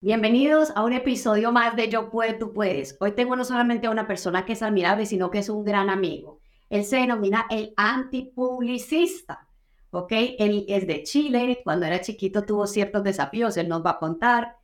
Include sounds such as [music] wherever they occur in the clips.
Bienvenidos a un episodio más de Yo Puedo, Tú Puedes. Hoy tengo no solamente a una persona que es admirable, sino que es un gran amigo. Él se denomina el antipublicista, ¿ok? Él es de Chile, cuando era chiquito tuvo ciertos desafíos, él nos va a contar,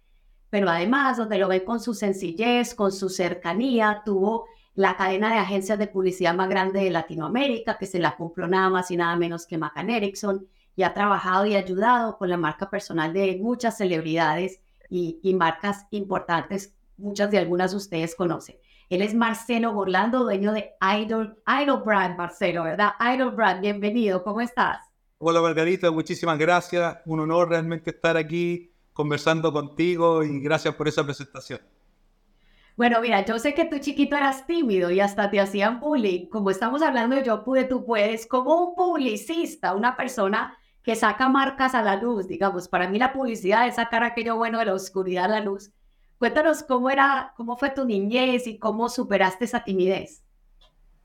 pero además, donde lo ven con su sencillez, con su cercanía, tuvo la cadena de agencias de publicidad más grande de Latinoamérica, que se la compró nada más y nada menos que Macan Erickson, y ha trabajado y ayudado con la marca personal de muchas celebridades y, marcas importantes, muchas de algunas ustedes conocen. Él es Marcelo Orlando, dueño de Idol, Idol Brand, Marcelo, ¿verdad? Idol Brand, bienvenido, ¿cómo estás? Hola Margarita, muchísimas gracias. Un honor realmente estar aquí conversando contigo y gracias por esa presentación. Bueno, mira, yo sé que tú chiquito eras tímido y hasta te hacían bullying. Como estamos hablando de yo pude, tú puedes, como un publicista, una persona que saca marcas a la luz, digamos. Para mí la publicidad es sacar aquello bueno de la oscuridad a la luz. Cuéntanos cómo era, cómo fue tu niñez y cómo superaste esa timidez.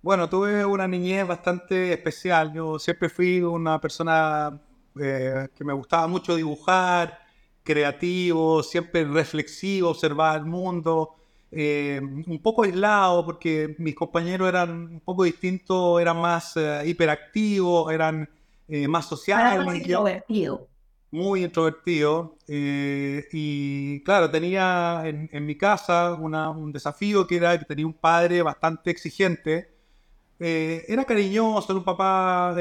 Bueno, tuve una niñez bastante especial. Yo siempre fui una persona eh, que me gustaba mucho dibujar, creativo, siempre reflexivo, observar el mundo. Eh, un poco aislado porque mis compañeros eran un poco distintos, eran más eh, hiperactivos, eran eh, más social. Muy introvertido. Muy introvertido. Eh, y claro, tenía en, mi casa un desafío que era que tenía un padre bastante exigente. Eh, era cariñoso, era un papá,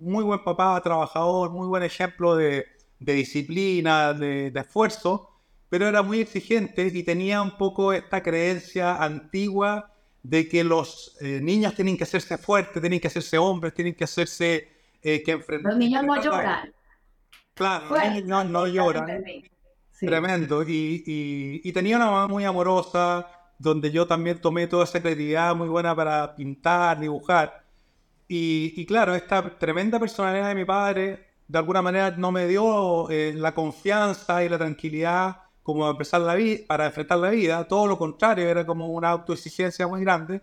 muy buen papá, trabajador, muy buen ejemplo de, disciplina, de, esfuerzo, pero era muy exigente y tenía un poco esta creencia antigua de que los niños tienen que hacerse fuertes, tienen que hacerse hombres, tienen que hacerse eh, que Los niños no lloran. Claro, los niños no, lloran. Tremendo. Y, y, tenía una mamá muy amorosa, donde yo también tomé toda esa creatividad muy buena para pintar, dibujar. Y, y claro, esta tremenda personalidad de mi padre, de alguna manera no me dio eh, la confianza y la tranquilidad como empezar la vida, para enfrentar la vida, todo lo contrario, era como una autoexigencia muy grande.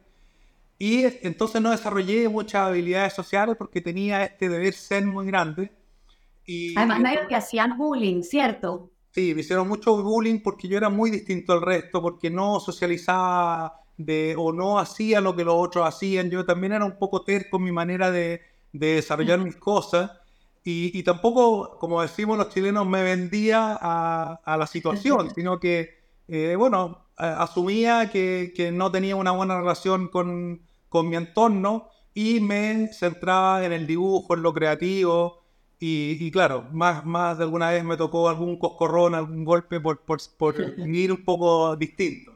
Y entonces no desarrollé muchas habilidades sociales porque tenía este deber ser muy grande. Y, Además, no que hacían bullying, ¿cierto? Sí, me hicieron mucho bullying porque yo era muy distinto al resto, porque no socializaba de, o no hacía lo que los otros hacían. Yo también era un poco terco en mi manera de, de desarrollar mis cosas. Y, y, tampoco, como decimos los chilenos, me vendía a, a la situación, sino que, eh, bueno, asumía que, que, no tenía una buena relación con, con mi entorno y me centraba en el dibujo, en lo creativo. Y, claro, más, más de alguna vez me tocó algún coscorrón, algún golpe por, por, por [laughs] ir un poco distinto.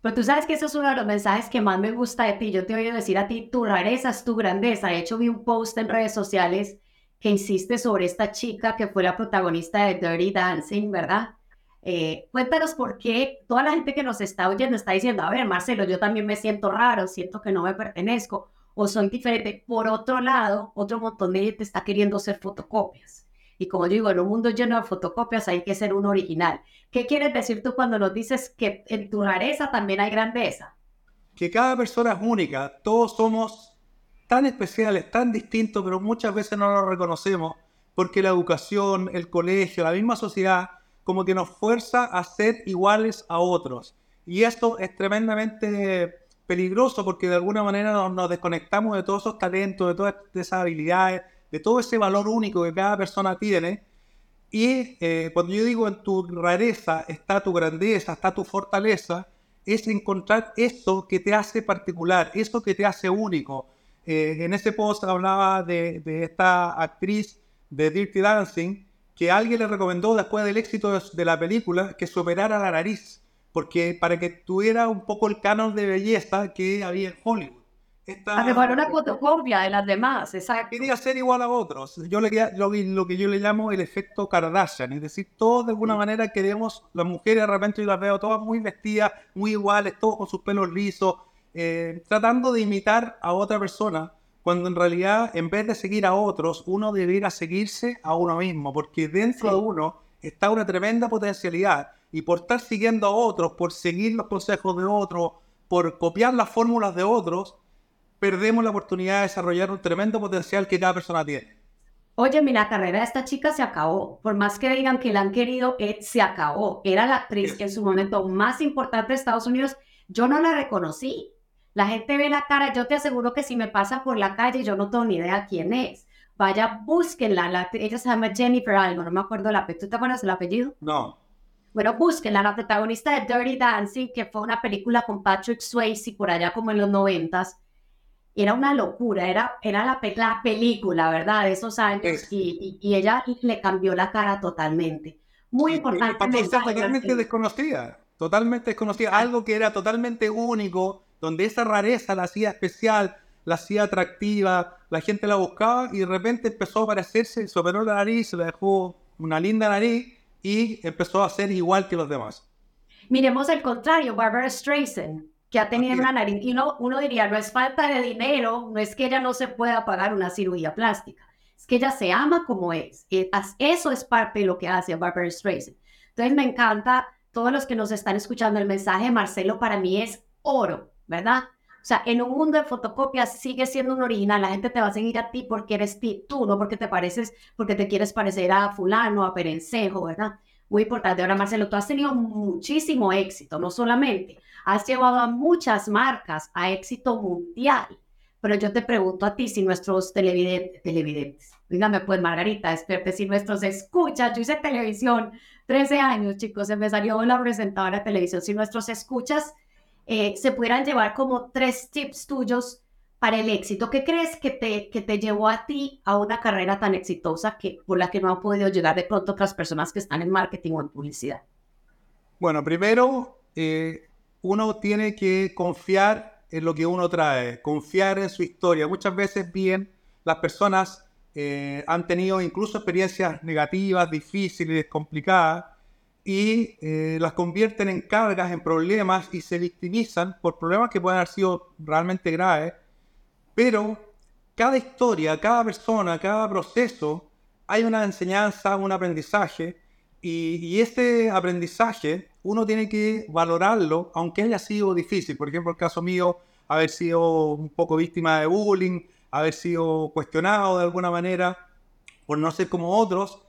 Pero tú sabes que eso es uno de los mensajes que más me gusta de ti. Yo te a decir a ti, tu rareza es tu grandeza. De hecho, vi un post en redes sociales que insiste sobre esta chica que fue la protagonista de Dirty Dancing, ¿verdad? Eh, cuéntanos por qué toda la gente que nos está oyendo está diciendo, a ver, Marcelo, yo también me siento raro, siento que no me pertenezco o soy diferente. Por otro lado, otro montón de gente está queriendo ser fotocopias. Y como digo, en un mundo lleno de fotocopias hay que ser un original. ¿Qué quieres decir tú cuando nos dices que en tu rareza también hay grandeza? Que cada persona es única, todos somos tan especiales, tan distintos, pero muchas veces no lo reconocemos porque la educación, el colegio, la misma sociedad como que nos fuerza a ser iguales a otros. Y esto es tremendamente peligroso porque de alguna manera nos, desconectamos de todos esos talentos, de todas esas habilidades, de todo ese valor único que cada persona tiene. Y eh, cuando yo digo en tu rareza está tu grandeza, está tu fortaleza, es encontrar eso que te hace particular, eso que te hace único. Eh, en ese post hablaba de, de esta actriz de Dirty Dancing, que alguien le recomendó después del éxito de la película que superara la nariz, porque para que tuviera un poco el canon de belleza que había en Hollywood. Esta, que una fotocopia de las demás, exacto. Quería ser igual a otros. Yo le, lo, lo, que yo le llamo el efecto Kardashian, es decir, todos de alguna manera queremos, las mujeres de repente yo las veo todas muy vestidas, muy iguales, todos con sus pelos lisos, eh, tratando de imitar a otra persona cuando en realidad en vez de seguir a otros, uno debería seguirse a uno mismo, porque dentro de uno está una tremenda potencialidad y por estar siguiendo a otros, por seguir los consejos de otros, por copiar las fórmulas de otros, perdemos la oportunidad de desarrollar un tremendo potencial que cada persona tiene. Oye, mi la carrera de esta chica se acabó. Por más que digan que la han querido, eh, se acabó. Era la actriz en su momento más importante de Estados Unidos. Yo no la reconocí. La gente ve la cara. Yo te aseguro que si me pasa por la calle, yo no tengo ni idea quién es. Vaya, búsquenla. La, ella se llama Jennifer algo, no me acuerdo apellido. ¿Tú te acuerdas el apellido? No. Bueno, búsquenla, la protagonista de Dirty Dancing, que fue una película con Patrick Swayze por allá como en los noventas era una locura, era, era la, la película, ¿verdad? De esos años y, y, ella le cambió la cara totalmente. Muy importante. Y, totalmente desconocida, totalmente desconocida, algo que era totalmente único, donde esa rareza la hacía especial, la hacía atractiva, la gente la buscaba y de repente empezó a parecerse, se operó la nariz, se le dejó una linda nariz y empezó a ser igual que los demás. Miremos el contrario, Barbara Streisand que ha tenido una nariz. Y uno, uno diría, no es falta de dinero, no es que ella no se pueda pagar una cirugía plástica, es que ella se ama como es. Eso es parte de lo que hace Barbara Streisand. Entonces me encanta, todos los que nos están escuchando, el mensaje de Marcelo para mí es oro, ¿verdad? O sea, en un mundo de fotocopias sigue siendo un original. La gente te va a seguir a ti porque eres tú, no porque te pareces, porque te quieres parecer a fulano, a perencejo, ¿verdad? Muy importante. Ahora, Marcelo, tú has tenido muchísimo éxito, no solamente has llevado a muchas marcas a éxito mundial. Pero yo te pregunto a ti si nuestros televidentes, televidentes, dígame pues Margarita, espérate, si nuestros escuchas, yo hice televisión 13 años, chicos, se me salió la presentadora de televisión, si nuestros escuchas eh, se pudieran llevar como tres tips tuyos para el éxito, ¿qué crees que te, que te llevó a ti a una carrera tan exitosa que, por la que no han podido llegar de pronto otras personas que están en marketing o en publicidad? Bueno, primero, eh, uno tiene que confiar en lo que uno trae, confiar en su historia. Muchas veces bien las personas eh, han tenido incluso experiencias negativas, difíciles, complicadas, y eh, las convierten en cargas, en problemas y se victimizan por problemas que pueden haber sido realmente graves. Pero cada historia, cada persona, cada proceso, hay una enseñanza, un aprendizaje, y, y este aprendizaje uno tiene que valorarlo, aunque haya sido difícil. Por ejemplo, el caso mío, haber sido un poco víctima de bullying, haber sido cuestionado de alguna manera por no ser como otros.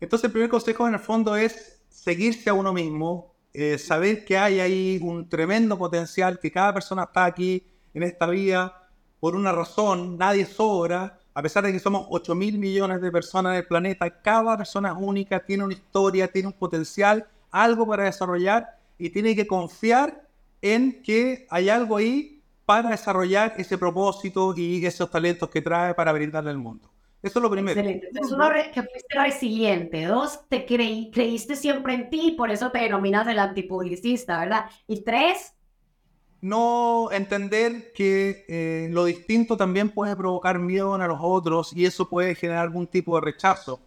Entonces, el primer consejo en el fondo es seguirse a uno mismo, eh, saber que hay ahí un tremendo potencial, que cada persona está aquí en esta vida por una razón, nadie sobra. A pesar de que somos 8 mil millones de personas en el planeta, cada persona es única, tiene una historia, tiene un potencial algo para desarrollar y tiene que confiar en que hay algo ahí para desarrollar ese propósito y esos talentos que trae para brindarle al mundo. Eso es lo primero. Excelente. Es uno, que fuiste resiliente. Dos, te creí, creíste siempre en ti, por eso te denominas el antipublicista, ¿verdad? Y tres, no entender que eh, lo distinto también puede provocar miedo a los otros y eso puede generar algún tipo de rechazo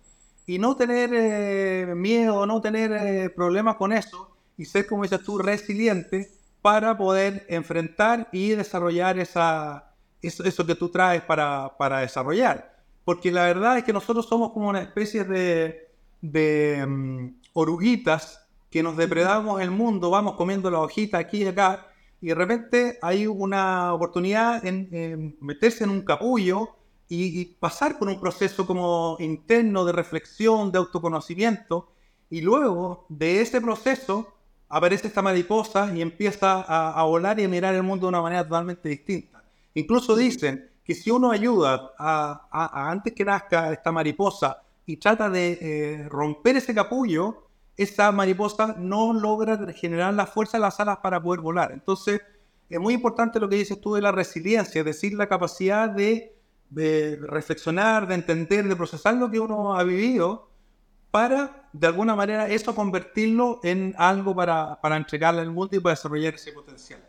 y no tener eh, miedo, no tener eh, problemas con eso y ser, como dices tú, resiliente para poder enfrentar y desarrollar esa, eso, que tú traes para, para, desarrollar. Porque la verdad es que nosotros somos como una especie de, de mm, oruguitas que nos depredamos el mundo, vamos comiendo la hojita aquí y acá, y de repente hay una oportunidad en meterse en un capullo y, pasar por un proceso como interno de reflexión, de autoconocimiento, y luego de ese proceso aparece esta mariposa y empieza a, volar y a mirar el mundo de una manera totalmente distinta. Incluso dicen que si uno ayuda a, antes que nazca esta mariposa y trata de eh, romper ese capullo, esa mariposa no logra generar la fuerza de las alas para poder volar. Entonces, es muy importante lo que dices tú de la resiliencia, es decir, la capacidad de reflexionar, de entender, de procesar lo que uno ha vivido para, de alguna manera, eso convertirlo en algo para, para entregarle al mundo y para desarrollar ese potencial.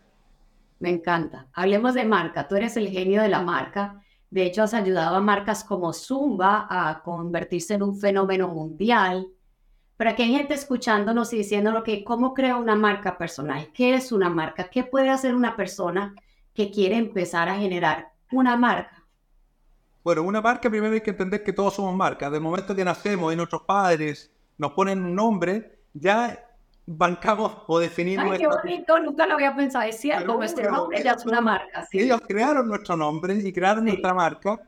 Me encanta. Hablemos de marca. Tú eres el genio de la marca. De hecho, has ayudado a marcas como Zumba a convertirse en un fenómeno mundial. Pero aquí hay gente escuchándonos y diciéndonos que cómo crea una marca personal. ¿Qué es una marca? ¿Qué puede hacer una persona que quiere empezar a generar una marca? Bueno, una marca primero hay que entender que todos somos marcas. Del momento que nacemos y nuestros padres nos ponen un nombre, ya bancamos o definimos... Ay, qué bonito, nunca lo había pensado, es cierto, nuestro nombre ya es una marca. Ellos crearon nuestro nombre y crearon nuestra marca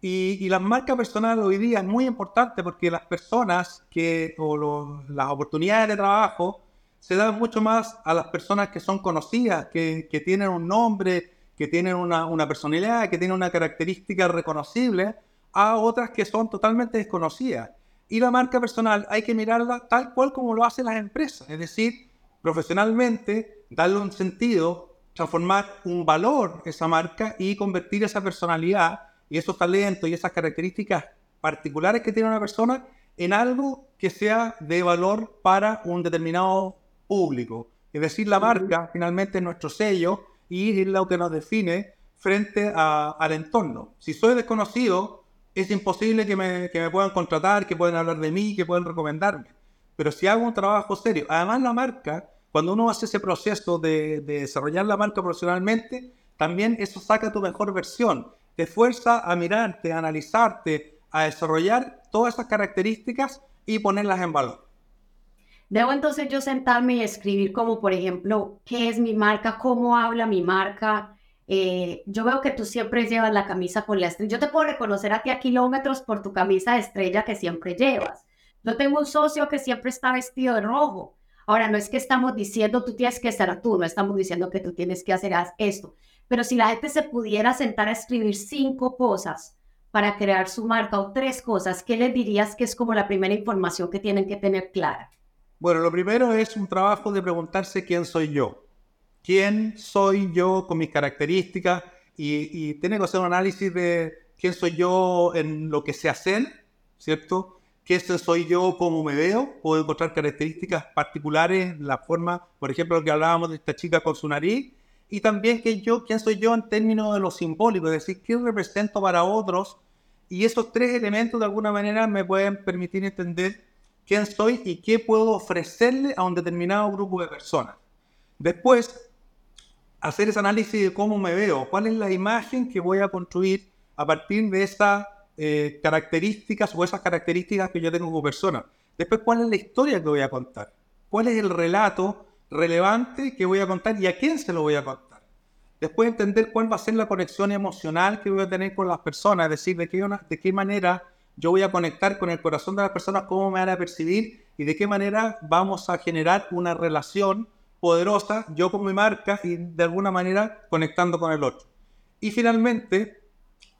Y, la marca personal hoy día es muy importante porque las personas que, o las oportunidades de trabajo se dan mucho más a las personas que son conocidas, que, que tienen un nombre, que tienen una, una, personalidad, que tienen una característica reconocible, a otras que son totalmente desconocidas. Y la marca personal hay que mirarla tal cual como lo hacen las empresas, es decir, profesionalmente, darle un sentido, transformar un valor esa marca y convertir esa personalidad y esos talentos y esas características particulares que tiene una persona en algo que sea de valor para un determinado público. Es decir, la marca finalmente es nuestro sello y es lo que nos define frente al entorno. Si soy desconocido, es imposible que me, que me puedan contratar, que puedan hablar de mí, que puedan recomendarme. Pero si hago un trabajo serio, además la marca, cuando uno hace ese proceso de, de desarrollar la marca profesionalmente, también eso saca tu mejor versión, te fuerza a mirarte, a analizarte, a desarrollar todas esas características y ponerlas en valor. Debo entonces yo sentarme y escribir como, por ejemplo, qué es mi marca, cómo habla mi marca, eh, yo veo que tú siempre llevas la camisa con la estrella. Yo te puedo reconocer a ti a kilómetros por tu camisa de estrella que siempre llevas. Yo tengo un socio que siempre está vestido de rojo. Ahora, no es que estamos diciendo tú tienes que ser tú, no estamos diciendo que tú tienes que hacer esto. Pero si la gente se pudiera sentar a escribir cinco cosas para crear su marca o tres cosas, ¿qué les dirías que es como la primera información que tienen que tener clara? Bueno, lo primero es un trabajo de preguntarse quién soy yo quién soy yo con mis características y, tiene que hacer un análisis de quién soy yo en lo que sé hacer, ¿cierto? ¿Quién soy yo cómo me veo? Puedo encontrar características particulares, la forma, por ejemplo, lo que hablábamos de esta chica con su nariz, y también que yo, quién soy yo en términos de lo simbólico, es decir, qué represento para otros, y esos tres elementos de alguna manera me pueden permitir entender quién soy y qué puedo ofrecerle a un determinado grupo de personas. Después, hacer ese análisis de cómo me veo, cuál es la imagen que voy a construir a partir de esas eh, características o esas características que yo tengo como persona. Después, cuál es la historia que voy a contar, cuál es el relato relevante que voy a contar y a quién se lo voy a contar. Después, entender cuál va a ser la conexión emocional que voy a tener con las personas, es decir, de qué, de qué manera yo voy a conectar con el corazón de las personas, cómo me van a percibir y de qué manera vamos a generar una relación poderosa, yo con mi marca y de alguna manera conectando con el otro. Y finalmente,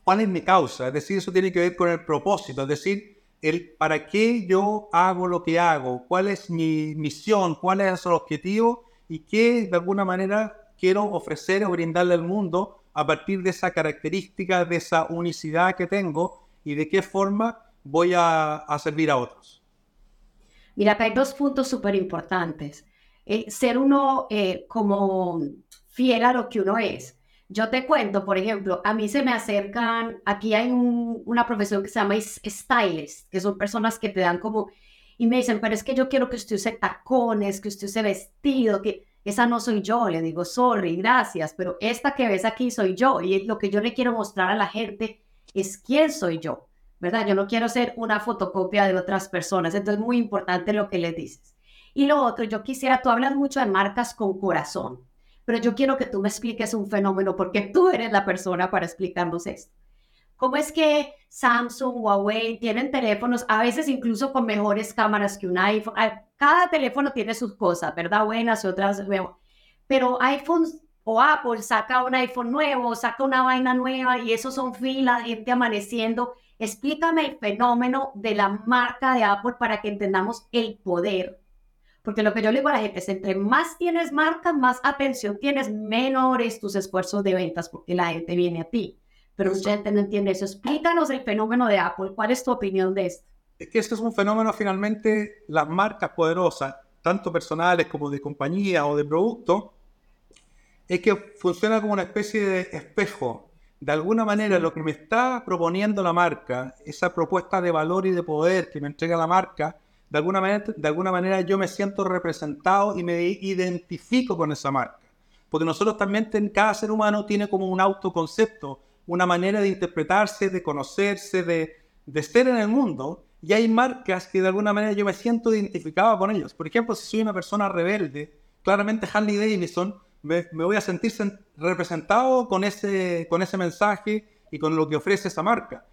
¿cuál es mi causa? Es decir, eso tiene que ver con el propósito, es decir, el para qué yo hago lo que hago, cuál es mi misión, cuál es el objetivo y qué de alguna manera quiero ofrecer o brindarle al mundo a partir de esa característica, de esa unicidad que tengo y de qué forma voy a, a servir a otros. Mira, hay dos puntos súper importantes. Eh, ser uno eh, como fiel a lo que uno es. Yo te cuento, por ejemplo, a mí se me acercan, aquí hay una profesión que se llama stylist, que son personas que te dan como, y me dicen, pero es que yo quiero que usted use tacones, que usted use vestido, que esa no soy yo. Le digo, sorry, gracias, pero esta que ves aquí soy yo. Y lo que yo le quiero mostrar a la gente es quién soy yo, ¿verdad? Yo no quiero ser una fotocopia de otras personas. Entonces, es muy importante lo que le dices. Y lo otro, yo quisiera, tú hablas mucho de marcas con corazón, pero yo quiero que tú me expliques un fenómeno porque tú eres la persona para explicarnos esto. ¿Cómo es que Samsung, Huawei tienen teléfonos, a veces incluso con mejores cámaras que un iPhone? Ah, cada teléfono tiene sus cosas, ¿verdad? Buenas y otras Pero iPhone o Apple saca un iPhone nuevo, saca una vaina nueva y eso son filas, gente amaneciendo. Explícame el fenómeno de la marca de Apple para que entendamos el poder porque lo que yo le digo a la gente es, entre más tienes marcas, más atención tienes, menores tus esfuerzos de ventas, porque la gente viene a ti. Pero gente no entiende eso. Explícanos el fenómeno de Apple. ¿Cuál es tu opinión de esto? Es que esto es un fenómeno, finalmente, las marcas poderosas, tanto personales como de compañía o de producto, es que funciona como una especie de espejo. De alguna manera, lo que me está proponiendo la marca, esa propuesta de valor y de poder que me entrega la marca, de alguna, manera, de alguna manera yo me siento representado y me identifico con esa marca. Porque nosotros también, cada ser humano tiene como un autoconcepto, una manera de interpretarse, de conocerse, de, de ser en el mundo. Y hay marcas que de alguna manera yo me siento identificado con ellos. Por ejemplo, si soy una persona rebelde, claramente Harley Davidson, me, me, voy a sentir representado con ese, con ese mensaje y con lo que ofrece esa marca.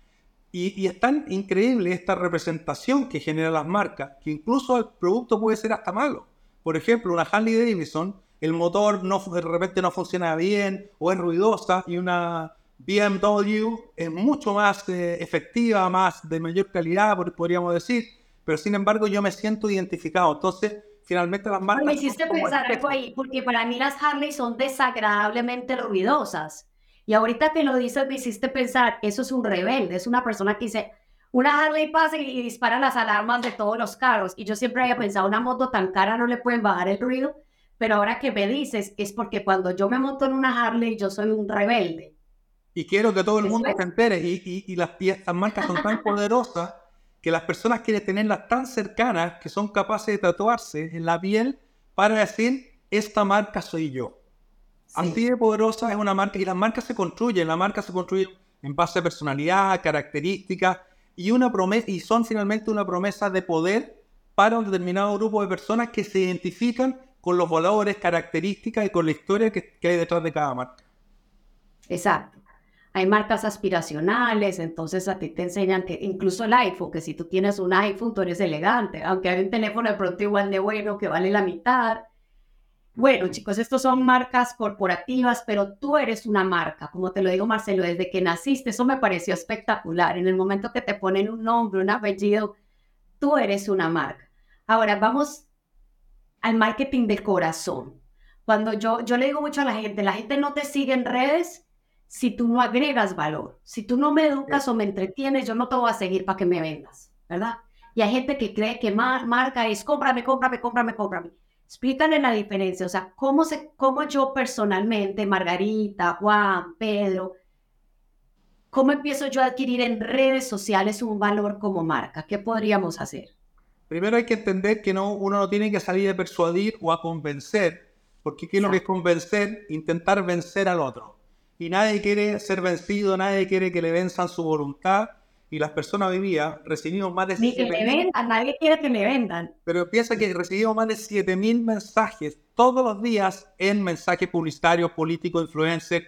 Y, es tan increíble esta representación que generan las marcas, que incluso el producto puede ser hasta malo. Por ejemplo, una Harley Davidson, el motor no, de repente no funciona bien o es ruidosa y una BMW es mucho más eh, efectiva, más de mayor calidad, podríamos decir, pero sin embargo yo me siento identificado. Entonces, finalmente las marcas... Me hiciste pensar algo ahí, porque para mí las Harley son desagradablemente ruidosas. Y ahorita que lo dices, me hiciste pensar, eso es un rebelde, es una persona que dice, una Harley pasa y dispara las alarmas de todos los carros. Y yo siempre había pensado, una moto tan cara no le pueden bajar el ruido. Pero ahora que me dices, es porque cuando yo me monto en una Harley, yo soy un rebelde. Y quiero que todo el mundo se entere. Y, y, y las, las marcas son tan [laughs] poderosas que las personas quieren tenerlas tan cercanas que son capaces de tatuarse en la piel para decir, esta marca soy yo. Así de poderosa es una marca y las marcas se construyen, la marca se construye en base a personalidad, características y, una promesa, y son finalmente una promesa de poder para un determinado grupo de personas que se identifican con los valores, características y con la historia que, hay detrás de cada marca. Exacto. Hay marcas aspiracionales, entonces a ti te enseñan que incluso el iPhone, que si tú tienes un iPhone, tú eres elegante, aunque hay un teléfono de pronto igual de bueno que vale la mitad, bueno, chicos, estos son marcas corporativas, pero tú eres una marca, como te lo digo, Marcelo, desde que naciste, eso me pareció espectacular. En el momento que te ponen un nombre, un apellido, tú eres una marca. Ahora, vamos al marketing de corazón. Cuando yo, yo le digo mucho a la gente, la gente no te sigue en redes si tú no agregas valor. Si tú no me educas o me entretienes, yo no te voy a seguir para que me vendas, ¿verdad? Y hay gente que cree que marca es cómprame, cómprame, cómprame, cómprame. Explícale la diferencia, o sea, cómo, se, cómo yo personalmente, Margarita, Juan, Pedro, cómo empiezo yo a adquirir en redes sociales un valor como marca. ¿Qué podríamos hacer? Primero hay que entender que no, uno no tiene que salir a persuadir o a convencer, porque ¿qué es lo que es convencer? Intentar vencer al otro. Y nadie quiere ser vencido, nadie quiere que le venzan su voluntad y las personas hoy día recibimos más de Ni que le vendan, nadie quiere que le vendan. Pero piensa que recibimos más de 7000 mensajes todos los días en mensajes publicitarios, políticos, influencers.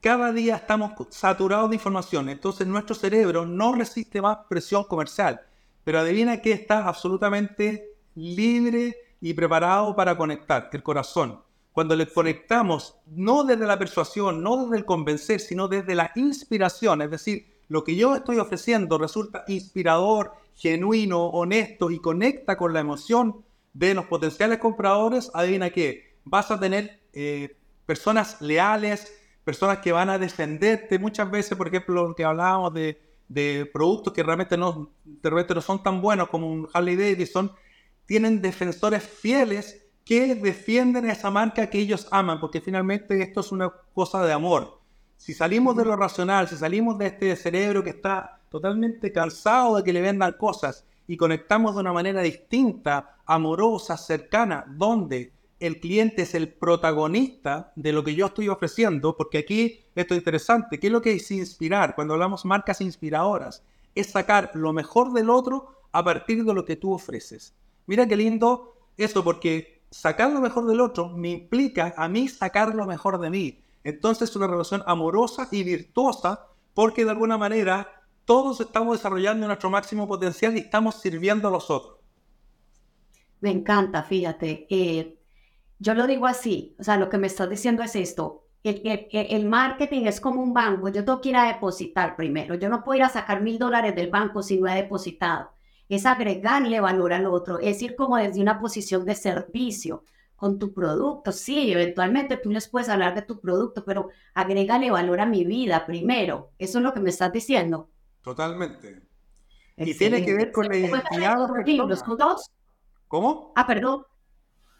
Cada día estamos saturados de información, entonces nuestro cerebro no resiste más presión comercial. Pero adivina que está absolutamente libre y preparado para conectar, el corazón. Cuando le conectamos, no desde la persuasión, no desde el convencer, sino desde la inspiración, es decir, lo que yo estoy ofreciendo resulta inspirador, genuino, honesto y conecta con la emoción de los potenciales compradores, adivina qué, vas a tener eh, personas leales, personas que van a defenderte. Muchas veces, por ejemplo, lo que hablábamos de, productos que realmente no, no son tan buenos como un Harley Davidson, tienen defensores fieles que defienden esa marca que ellos aman, porque finalmente esto es una cosa de amor. Si salimos de lo racional, si salimos de este cerebro que está totalmente cansado de que le vendan cosas y conectamos de una manera distinta, amorosa, cercana, donde el cliente es el protagonista de lo que yo estoy ofreciendo, porque aquí esto es interesante, ¿qué es lo que es inspirar? Cuando hablamos marcas inspiradoras, es sacar lo mejor del otro a partir de lo que tú ofreces. Mira qué lindo eso, porque sacar lo mejor del otro me implica a mí sacar lo mejor de mí. Entonces es una relación amorosa y virtuosa porque de alguna manera todos estamos desarrollando nuestro máximo potencial y estamos sirviendo a los otros. Me encanta, fíjate. Eh, yo lo digo así, o sea, lo que me estás diciendo es esto. El, marketing es como un banco, yo tengo que ir a depositar primero, yo no puedo ir a sacar mil dólares del banco si no he depositado. Es agregarle valor al otro, es ir como desde una posición de servicio con tu producto. Sí, eventualmente tú les puedes hablar de tu producto, pero agrégale valor a mi vida primero. Eso es lo que me estás diciendo. Totalmente. Y tiene que ver con la identidad personas. ¿Cómo? Ah, perdón.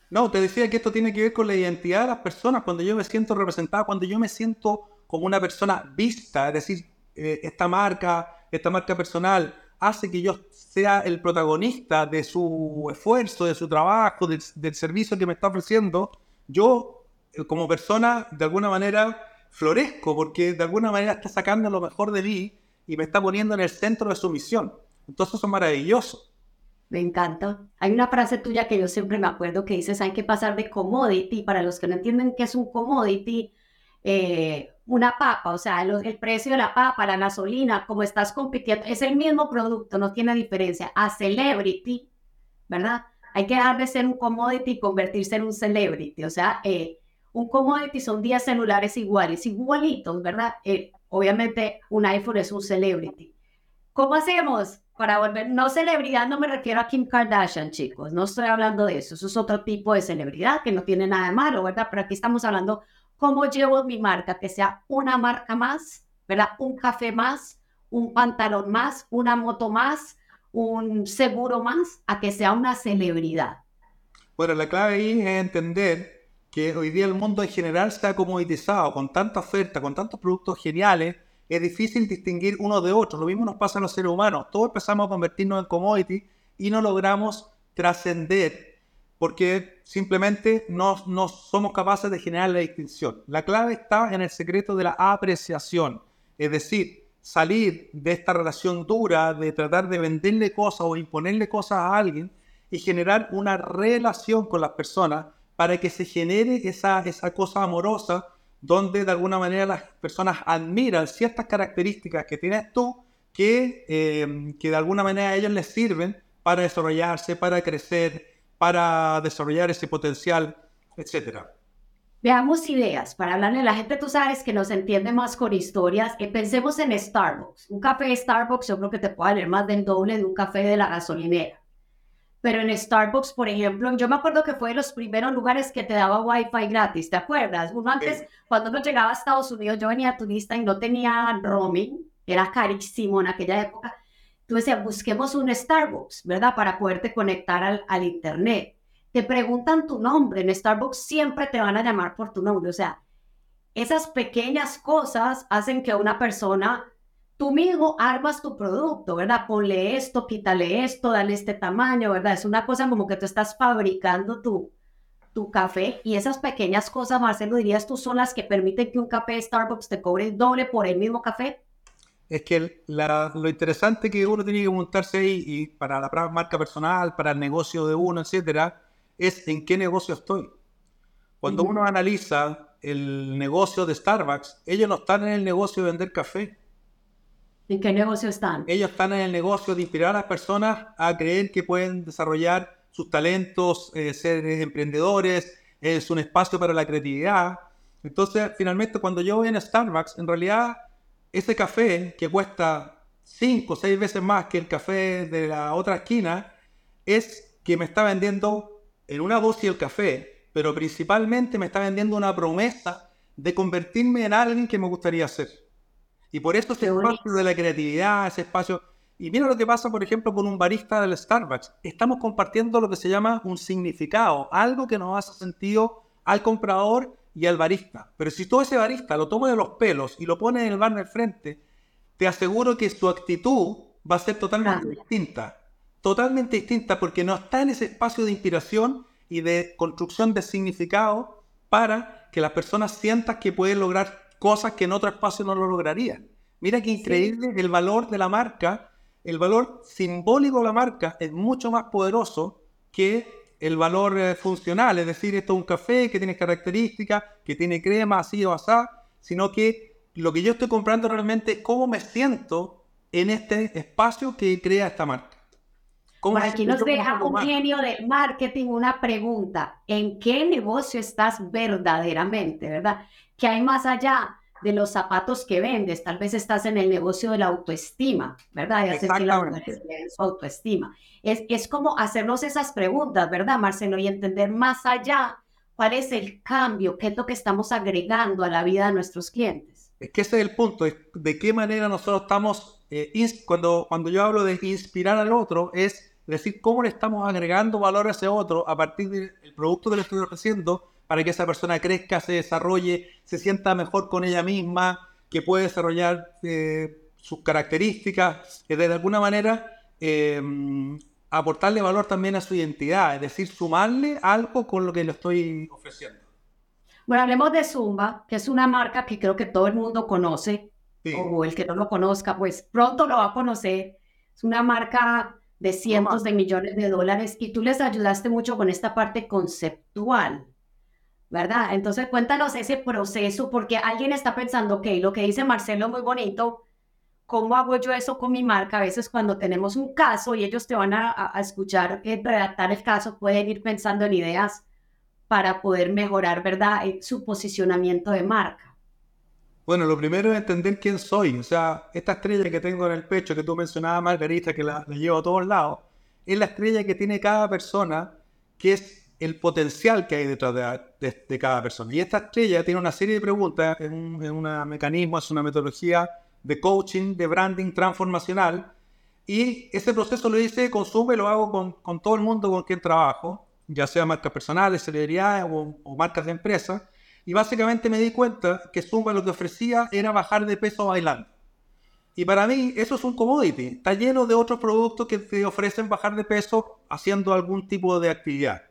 No, te decía que esto tiene que ver con la identidad de las personas, cuando yo me siento representada, cuando yo me siento como una persona vista, es decir, eh, esta marca, esta marca personal, hace que yo sea el protagonista de su esfuerzo, de su trabajo, del, servicio que me está ofreciendo, yo eh, como persona de alguna manera florezco porque de alguna manera está sacando lo mejor de mí y me está poniendo en el centro de su misión. Entonces eso es maravilloso. Me encanta. Hay una frase tuya que yo siempre me acuerdo que dices, hay que pasar de commodity, para los que no entienden qué es un commodity, eh, una papa, o sea, el, precio de la papa, la gasolina, como estás compitiendo, es el mismo producto, no tiene diferencia. A celebrity, ¿verdad? Hay que dejar de ser un commodity y convertirse en un celebrity. O sea, eh, un commodity son 10 celulares iguales, igualitos, ¿verdad? Eh, obviamente un iPhone es un celebrity. ¿Cómo hacemos para volver? No celebridad, no me refiero a Kim Kardashian, chicos, no estoy hablando de eso, eso es otro tipo de celebridad que no tiene nada de malo, ¿verdad? Pero aquí estamos hablando cómo llevo mi marca, que sea una marca más, ¿verdad? Un café más, un pantalón más, una moto más, un seguro más, a que sea una celebridad. Bueno, la clave ahí es entender que hoy día el mundo en general está comoditizado, con tanta oferta, con tantos productos geniales, es difícil distinguir uno de otro. Lo mismo nos pasa a los seres humanos. Todos empezamos a convertirnos en commodity y no logramos trascender porque simplemente no, no somos capaces de generar la distinción. La clave está en el secreto de la apreciación, es decir, salir de esta relación dura, de tratar de venderle cosas o imponerle cosas a alguien y generar una relación con las personas para que se genere esa, esa cosa amorosa donde de alguna manera las personas admiran ciertas características que tienes tú que, eh, que de alguna manera a ellos les sirven para desarrollarse, para crecer, para desarrollar ese potencial, etc. Veamos ideas para hablarle a la gente. Tú sabes que nos entiende más con historias. Eh, pensemos en Starbucks. Un café de Starbucks yo creo que te puede valer más del doble de un café de la gasolinera. Pero en Starbucks, por ejemplo, yo me acuerdo que fue de los primeros lugares que te daba Wi-Fi gratis, ¿te acuerdas? Uno antes, cuando uno llegaba a Estados Unidos, yo venía turista y no tenía roaming, era carísimo en aquella época. Tú decías, busquemos un Starbucks, ¿verdad? Para poderte conectar al, al Internet. Te preguntan tu nombre, en Starbucks siempre te van a llamar por tu nombre. O sea, esas pequeñas cosas hacen que una persona tú mismo armas tu producto, ¿verdad? Ponle esto, quítale esto, dale este tamaño, ¿verdad? Es una cosa como que tú estás fabricando tu, tu café y esas pequeñas cosas, Marcelo, dirías tú, son las que permiten que un café de Starbucks te cobre doble por el mismo café. Es que lo interesante que uno tiene que montarse ahí y para la marca personal, para el negocio de uno, etcétera, es en qué negocio estoy. Cuando uno analiza el negocio de Starbucks, ellos no están en el negocio de vender café ¿En qué negocio están? Ellos están en el negocio de inspirar a las personas a creer que pueden desarrollar sus talentos, eh, ser emprendedores, es un espacio para la creatividad. Entonces, finalmente, cuando yo voy a Starbucks, en realidad, ese café que cuesta 5 o 6 veces más que el café de la otra esquina, es que me está vendiendo en una dosis el café, pero principalmente me está vendiendo una promesa de convertirme en alguien que me gustaría ser. Y por eso ese espacio de la creatividad, ese espacio... Y mira lo que pasa, por ejemplo, con un barista del Starbucks. Estamos compartiendo lo que se llama un significado, algo que nos hace sentido al comprador y al barista. Pero si todo ese barista lo toma de los pelos y lo pone en el bar del frente, te aseguro que su actitud va a ser totalmente distinta. Totalmente distinta porque no está en ese espacio de inspiración y de construcción de significado para que las personas sientan que pueden lograr cosas que en otro espacio no lo lograrían. Mira qué increíble el valor de la marca, el valor simbólico de la marca es mucho más poderoso que el valor eh, funcional, es decir, esto es un café que tiene características, que tiene crema así o así, sino que lo que yo estoy comprando realmente es cómo me siento en este espacio que crea esta marca. Por aquí nos deja un genio del marketing una pregunta. ¿En qué negocio estás verdaderamente, verdad? ¿Qué hay más allá de los zapatos que vendes? Tal vez estás en el negocio de la autoestima, ¿verdad? Y hacer que las mujeres su autoestima. Es, es como hacernos esas preguntas, ¿verdad, Marcelo? Y entender más allá cuál es el cambio, qué es lo que estamos agregando a la vida de nuestros clientes. Es que ese es el punto, de qué manera nosotros estamos, eh, cuando, cuando yo hablo de inspirar al otro, es decir cómo le estamos agregando valor a ese otro a partir del producto que le estoy ofreciendo para que esa persona crezca, se desarrolle, se sienta mejor con ella misma, que puede desarrollar eh, sus características, que de alguna manera eh, aportarle valor también a su identidad, es decir, sumarle algo con lo que le estoy ofreciendo. Bueno, hablemos de Zumba, que es una marca que creo que todo el mundo conoce, o el que no lo conozca, pues pronto lo va a conocer. Es una marca de cientos de millones de dólares y tú les ayudaste mucho con esta parte conceptual. ¿Verdad? Entonces cuéntanos ese proceso, porque alguien está pensando, ok, lo que dice Marcelo muy bonito, ¿cómo hago yo eso con mi marca? A veces cuando tenemos un caso y ellos te van a, escuchar eh, redactar el caso, pueden ir pensando en ideas para poder mejorar, ¿verdad? Eh, su posicionamiento de marca. Bueno, lo primero es entender quién soy. O sea, esta estrella que tengo en el pecho que tú mencionabas, Margarita, que la, llevo a todos lados, es la estrella que tiene cada persona, que es el potencial que hay detrás de, cada persona. Y esta estrella tiene una serie de preguntas, es un, mecanismo, es una metodología de coaching, de branding transformacional. Y ese proceso lo hice, consume, lo hago con, con todo el mundo con quien trabajo, ya sea marcas personales, celebridades o, o marcas de empresas y básicamente me di cuenta que Zumba lo que ofrecía era bajar de peso bailando. Y para mí eso es un commodity. Está lleno de otros productos que te ofrecen bajar de peso haciendo algún tipo de actividad.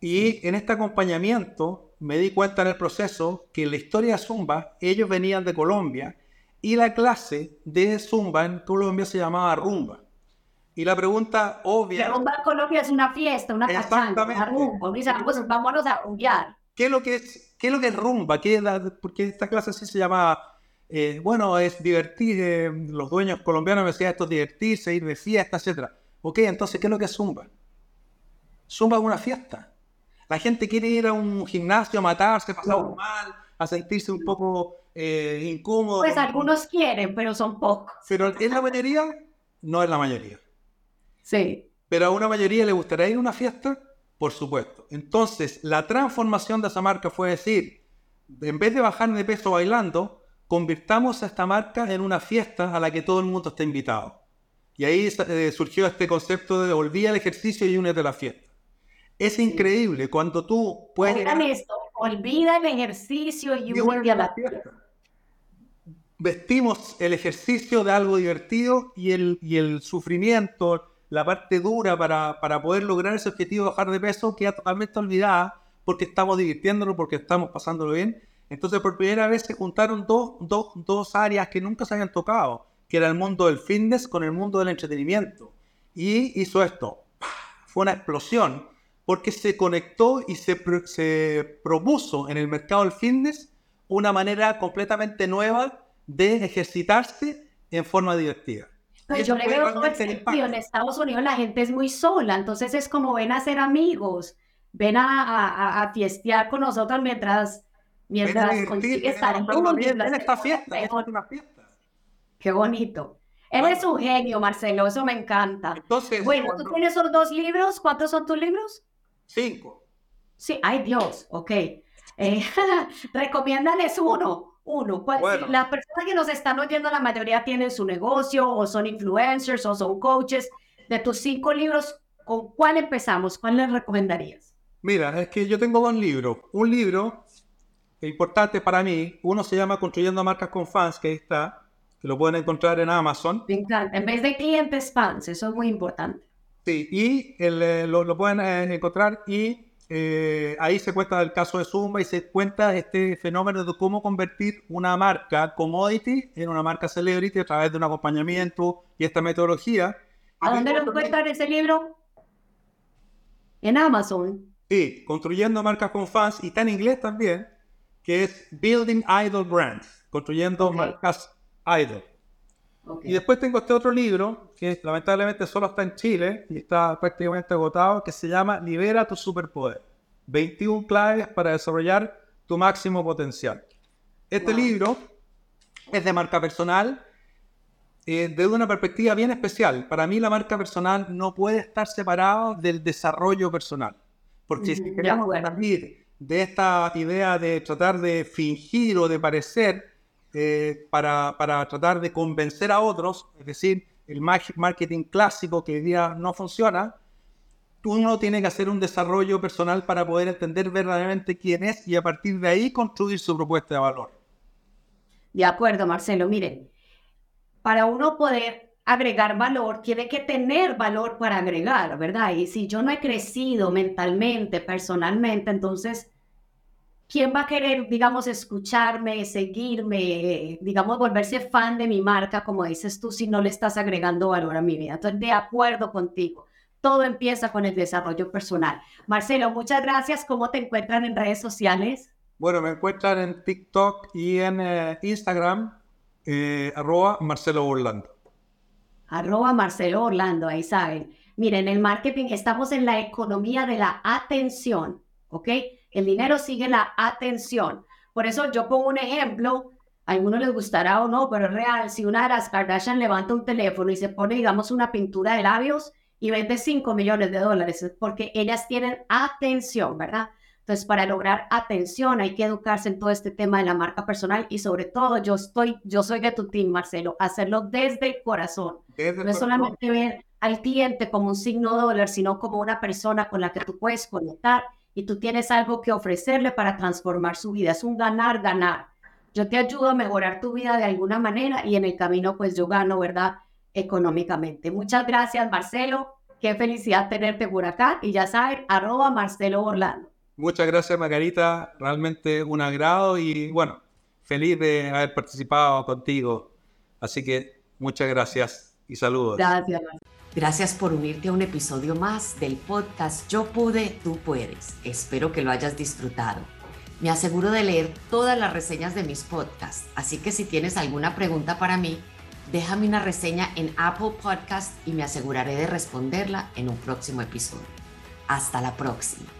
Y en este acompañamiento me di cuenta en el proceso que en la historia de Zumba ellos venían de Colombia y la clase de Zumba en Colombia se llamaba Rumba. Y la pregunta obvia... Rumba en Colombia es una fiesta, una pachanga, rumba. Pues, vámonos a rumbear. ¿Qué es lo que es, qué es, lo que es rumba? ¿Qué porque esta clase así se llama, eh, bueno, es divertir, eh, los dueños colombianos me decían esto es divertirse, ir de fiesta, etc. Ok, entonces, ¿qué es lo que es zumba? Zumba es una fiesta. La gente quiere ir a un gimnasio a matarse, pasar mal, a sentirse un poco eh, incómodo. Pues algunos quieren, pero son pocos. Pero ¿es la mayoría? No es la mayoría. Sí. Pero a una mayoría le gustaría ir a una fiesta por supuesto. Entonces, la transformación de esa marca fue decir, en vez de bajar de peso bailando, convirtamos a esta marca en una fiesta a la que todo el mundo está invitado. Y ahí eh, surgió este concepto de olvida el ejercicio y únete a la fiesta. Es increíble cuando tú puedes... esto, olvida el ejercicio y únete a la fiesta. Vestimos el ejercicio de algo divertido y el, y el sufrimiento, la parte dura para, para, poder lograr ese objetivo de bajar de peso queda totalmente olvidada porque estamos divirtiéndonos, porque estamos pasándolo bien. Entonces, por primera vez se juntaron dos, dos, dos áreas que nunca se habían tocado, que era el mundo del fitness con el mundo del entretenimiento. Y hizo esto. Fue una explosión porque se conectó y se, se propuso en el mercado del fitness una manera completamente nueva de ejercitarse en forma divertida. Pues yo le veo el En Estados Unidos la gente es muy sola, entonces es como ven a ser amigos, ven a, a, a fiestear con nosotros mientras, mientras consigue estar en, en esta fiesta, es una fiesta. Qué bonito. Eres un genio, Marcelo, eso me encanta. Entonces, bueno, tú tienes esos dos libros, ¿cuántos son tus libros? Cinco. Sí, ay Dios, ok. Eh, [laughs] recomiéndales uno uno. Las personas que nos están oyendo, la mayoría tienen su negocio o son influencers o son coaches. De tus cinco libros, ¿con cuál empezamos? ¿Cuál les recomendarías? Mira, es que yo tengo dos libros. Un libro importante para mí, uno se llama Construyendo Marcas con Fans, que ahí está, que lo pueden encontrar en Amazon. En vez de clientes fans, eso es muy importante. Sí, y eh, lo, lo, pueden eh, encontrar y eh, ahí se cuenta el caso de Zumba y se cuenta este fenómeno de cómo convertir una marca commodity en una marca celebrity a través de un acompañamiento y esta metodología. ¿A dónde lo encuentran ese libro? En Amazon. Sí, construyendo marcas con fans y está en inglés también, que es Building Idol Brands, construyendo marcas idol. Y después tengo este otro libro, que lamentablemente solo está en Chile y está prácticamente agotado, que se llama Libera tu superpoder. 21 claves para desarrollar tu máximo potencial. Este libro es de marca personal, eh, desde una perspectiva bien especial. Para mí la marca personal no puede estar separada del desarrollo personal. Porque si queremos salir de esta idea de tratar de fingir o de parecer, eh, para, para, tratar de convencer a otros, es decir, el marketing clásico que hoy día no funciona, uno tiene que hacer un desarrollo personal para poder entender verdaderamente quién es y a partir de ahí construir su propuesta de valor. De acuerdo, Marcelo. Miren, para uno poder agregar valor, tiene que tener valor para agregar, ¿verdad? Y si yo no he crecido mentalmente, personalmente, entonces ¿quién va a querer, digamos, escucharme, seguirme, digamos, volverse fan de mi marca, como dices tú, si no le estás agregando valor a mi vida? Entonces, de acuerdo contigo. todo empieza con el desarrollo personal. Marcelo, muchas gracias. ¿Cómo te encuentran en redes sociales? Bueno, me encuentran en TikTok y en eh, Instagram, eh, arroba Marcelo Orlando. Arroba Marcelo Orlando, ahí saben. Miren, el marketing estamos en la economía de la atención, ¿ok? El dinero sigue la atención. Por eso yo pongo un ejemplo, a algunos les gustará o no, pero es real. Si una de las Kardashian levanta un teléfono y se pone, digamos, una pintura de labios y vende 5 millones de dólares, es porque ellas tienen atención, ¿verdad? Entonces, para lograr atención hay que educarse en todo este tema de la marca personal y sobre todo yo estoy, yo soy de tu team, Marcelo, hacerlo desde el corazón. no es solamente ver al cliente como un signo dólar, sino como una persona con la que tú puedes conectar y tú tienes algo que ofrecerle para transformar su vida. Es un ganar, ganar. Yo te ayudo a mejorar tu vida de alguna manera y en el camino pues yo gano, ¿verdad? Económicamente. Muchas gracias, Marcelo. Qué felicidad tenerte por acá. Y ya saben, arroba Marcelo Orlando. Muchas gracias, Margarita. Realmente un agrado y bueno, feliz de haber participado contigo. Así que muchas gracias y saludos. Gracias. Gracias por unirte a un episodio más del podcast Yo pude, tú puedes. Espero que lo hayas disfrutado. Me aseguro de leer todas las reseñas de mis podcasts, así que si tienes alguna pregunta para mí, déjame una reseña en Apple Podcast y me aseguraré de responderla en un próximo episodio. Hasta la próxima.